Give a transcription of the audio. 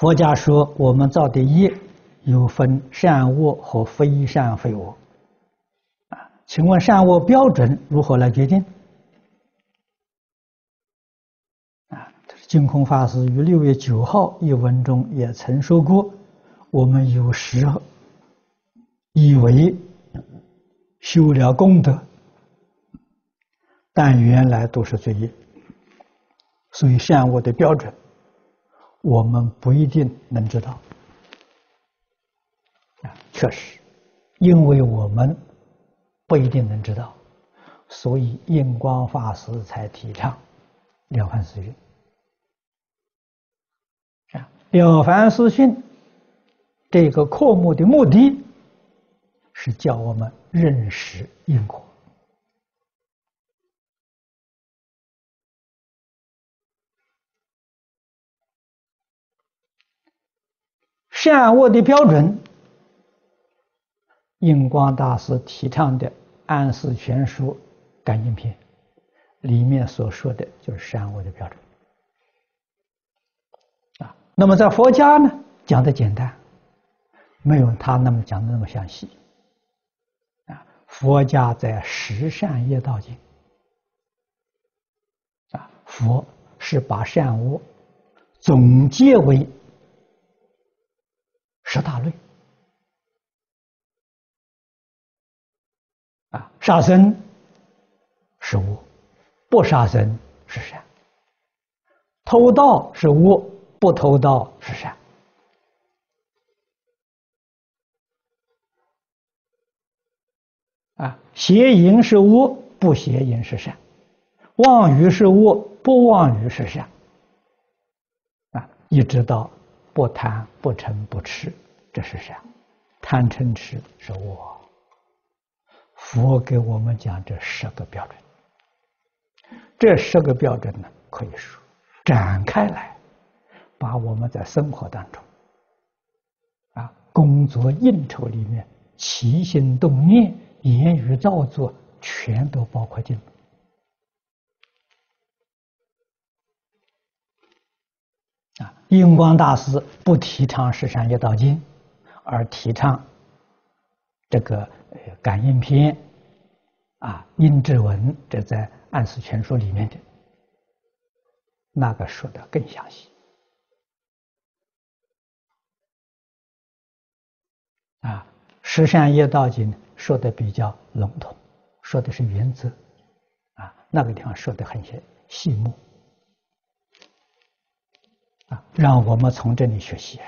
佛家说我们造的业有分善恶和非善非恶。啊，请问善恶标准如何来决定？啊，净空法师于六月九号一文中也曾说过，我们有时候以为修了功德，但原来都是罪业，所以善恶的标准，我们不一定能知道。啊，确实，因为我们不一定能知道，所以印光法师才提倡《了凡四训》。啊，《了凡四训》这个科目的目的，是叫我们认识因果。善恶的标准，印光大师提倡的《安世全书感应篇》里面所说的就是善恶的标准。啊，那么在佛家呢，讲的简单，没有他那么讲的那么详细。啊，佛家在十善业道经，啊，佛是把善恶总结为。十大类啊，杀生是恶，不杀生是善；偷盗是恶，不偷盗是善；啊，邪淫是恶，不邪淫是善；妄语是恶，不妄语是善。啊，一直到。不贪不嗔不痴，这是善；贪嗔痴是恶。佛给我们讲这十个标准，这十个标准呢，可以说展开来，把我们在生活当中，啊，工作应酬里面起心动念、言语造作，全都包括进来。啊，印光大师不提倡十善业道经，而提倡这个感应篇，啊，应智文，这在安世全书里面的，那个说的更详细。啊，十善业道经说的比较笼统，说的是原则，啊，那个地方说的很细细目。啊，让我们从这里学习。